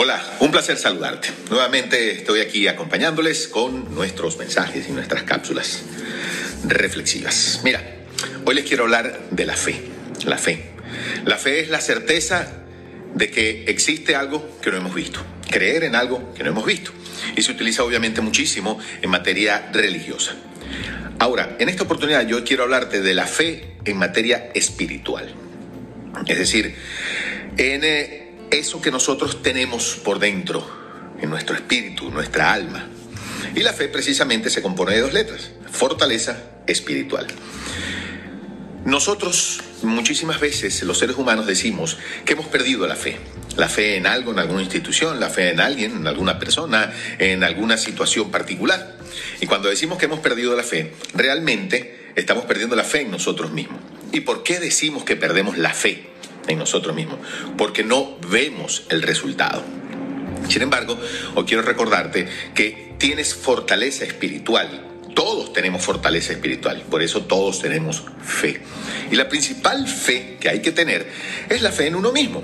Hola, un placer saludarte. Nuevamente estoy aquí acompañándoles con nuestros mensajes y nuestras cápsulas reflexivas. Mira, hoy les quiero hablar de la fe. La fe. La fe es la certeza de que existe algo que no hemos visto. Creer en algo que no hemos visto. Y se utiliza obviamente muchísimo en materia religiosa. Ahora, en esta oportunidad yo quiero hablarte de la fe en materia espiritual. Es decir, en eh, eso que nosotros tenemos por dentro, en nuestro espíritu, nuestra alma. Y la fe precisamente se compone de dos letras, fortaleza espiritual. Nosotros muchísimas veces, los seres humanos, decimos que hemos perdido la fe. La fe en algo, en alguna institución, la fe en alguien, en alguna persona, en alguna situación particular. Y cuando decimos que hemos perdido la fe, realmente estamos perdiendo la fe en nosotros mismos. ¿Y por qué decimos que perdemos la fe? En nosotros mismos, porque no vemos el resultado. Sin embargo, hoy quiero recordarte que tienes fortaleza espiritual. Todos tenemos fortaleza espiritual, por eso todos tenemos fe. Y la principal fe que hay que tener es la fe en uno mismo.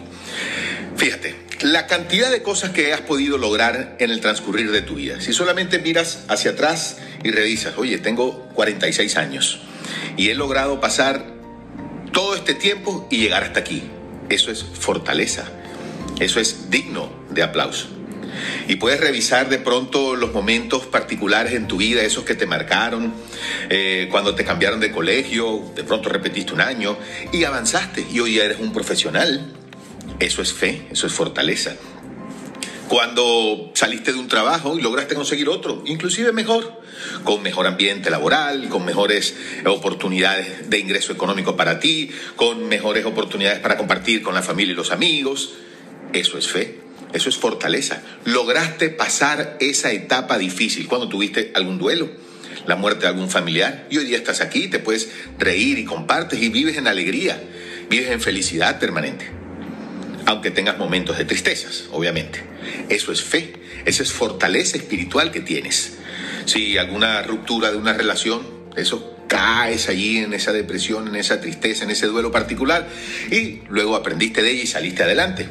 Fíjate, la cantidad de cosas que has podido lograr en el transcurrir de tu vida. Si solamente miras hacia atrás y revisas, oye, tengo 46 años y he logrado pasar todo este tiempo y llegar hasta aquí. Eso es fortaleza. Eso es digno de aplauso. Y puedes revisar de pronto los momentos particulares en tu vida, esos que te marcaron, eh, cuando te cambiaron de colegio, de pronto repetiste un año y avanzaste y hoy eres un profesional. Eso es fe, eso es fortaleza cuando saliste de un trabajo y lograste conseguir otro, inclusive mejor, con mejor ambiente laboral, con mejores oportunidades de ingreso económico para ti, con mejores oportunidades para compartir con la familia y los amigos. Eso es fe, eso es fortaleza. Lograste pasar esa etapa difícil cuando tuviste algún duelo, la muerte de algún familiar, y hoy día estás aquí, te puedes reír y compartes y vives en alegría, vives en felicidad permanente aunque tengas momentos de tristezas, obviamente. Eso es fe, esa es fortaleza espiritual que tienes. Si alguna ruptura de una relación, eso caes allí en esa depresión, en esa tristeza, en ese duelo particular y luego aprendiste de ella y saliste adelante.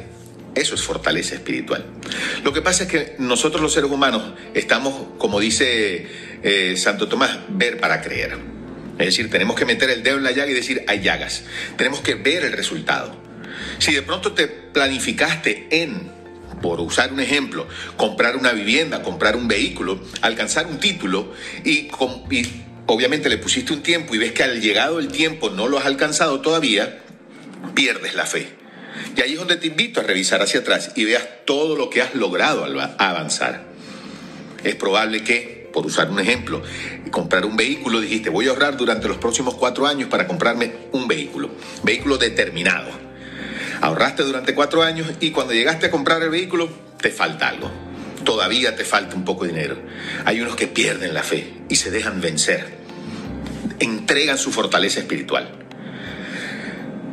Eso es fortaleza espiritual. Lo que pasa es que nosotros los seres humanos estamos, como dice eh, Santo Tomás, ver para creer. Es decir, tenemos que meter el dedo en la llaga y decir, hay llagas. Tenemos que ver el resultado. Si de pronto te planificaste en, por usar un ejemplo, comprar una vivienda, comprar un vehículo, alcanzar un título y, obviamente le pusiste un tiempo y ves que al llegado el tiempo no lo has alcanzado todavía, pierdes la fe. Y ahí es donde te invito a revisar hacia atrás y veas todo lo que has logrado al avanzar. Es probable que, por usar un ejemplo, comprar un vehículo, dijiste, voy a ahorrar durante los próximos cuatro años para comprarme un vehículo, vehículo determinado Ahorraste durante cuatro años y cuando llegaste a comprar el vehículo te falta algo. Todavía te falta un poco de dinero. Hay unos que pierden la fe y se dejan vencer. Entregan su fortaleza espiritual.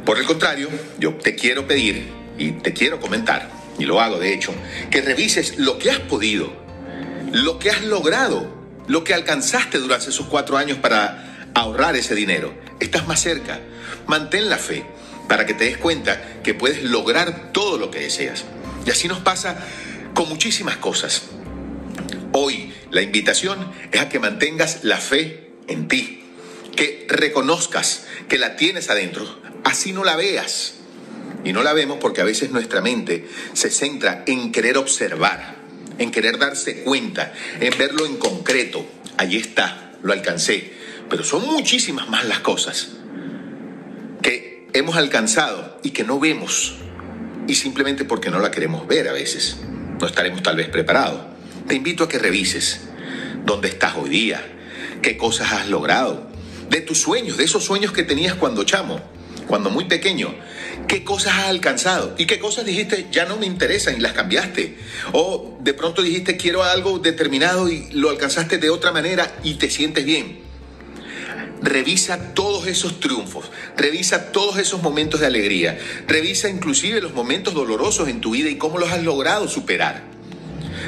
Por el contrario, yo te quiero pedir y te quiero comentar, y lo hago de hecho, que revises lo que has podido, lo que has logrado, lo que alcanzaste durante esos cuatro años para ahorrar ese dinero. Estás más cerca. Mantén la fe para que te des cuenta que puedes lograr todo lo que deseas. Y así nos pasa con muchísimas cosas. Hoy la invitación es a que mantengas la fe en ti, que reconozcas que la tienes adentro, así no la veas. Y no la vemos porque a veces nuestra mente se centra en querer observar, en querer darse cuenta, en verlo en concreto. Allí está, lo alcancé. Pero son muchísimas más las cosas hemos alcanzado y que no vemos. Y simplemente porque no la queremos ver a veces. No estaremos tal vez preparados. Te invito a que revises dónde estás hoy día, qué cosas has logrado, de tus sueños, de esos sueños que tenías cuando chamo, cuando muy pequeño. ¿Qué cosas has alcanzado? ¿Y qué cosas dijiste ya no me interesan y las cambiaste? O de pronto dijiste quiero algo determinado y lo alcanzaste de otra manera y te sientes bien. Revisa todos esos triunfos, revisa todos esos momentos de alegría, revisa inclusive los momentos dolorosos en tu vida y cómo los has logrado superar.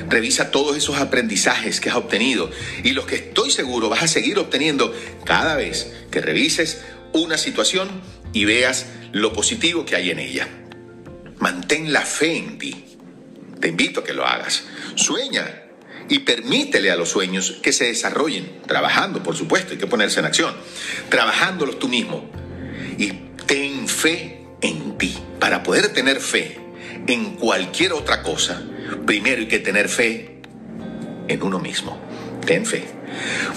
Revisa todos esos aprendizajes que has obtenido y los que estoy seguro vas a seguir obteniendo cada vez que revises una situación y veas lo positivo que hay en ella. Mantén la fe en ti. te invito a que lo hagas. Sueña y permítele a los sueños que se desarrollen, trabajando, por supuesto, hay que ponerse en acción, trabajándolos tú mismo. Y ten fe en ti. Para poder tener fe en cualquier otra cosa, primero hay que tener fe en uno mismo. Ten fe.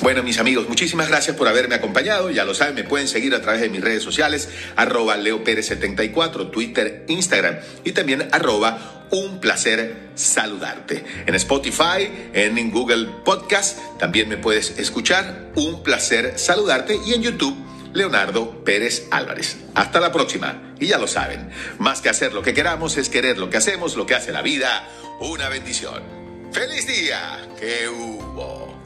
Bueno, mis amigos, muchísimas gracias por haberme acompañado. Ya lo saben, me pueden seguir a través de mis redes sociales, arroba leopérez74, Twitter, Instagram y también arroba un placer saludarte. En Spotify, en Google Podcast, también me puedes escuchar. Un placer saludarte y en YouTube, Leonardo Pérez Álvarez. Hasta la próxima. Y ya lo saben, más que hacer lo que queramos es querer lo que hacemos, lo que hace la vida, una bendición. ¡Feliz día! ¡Qué hubo!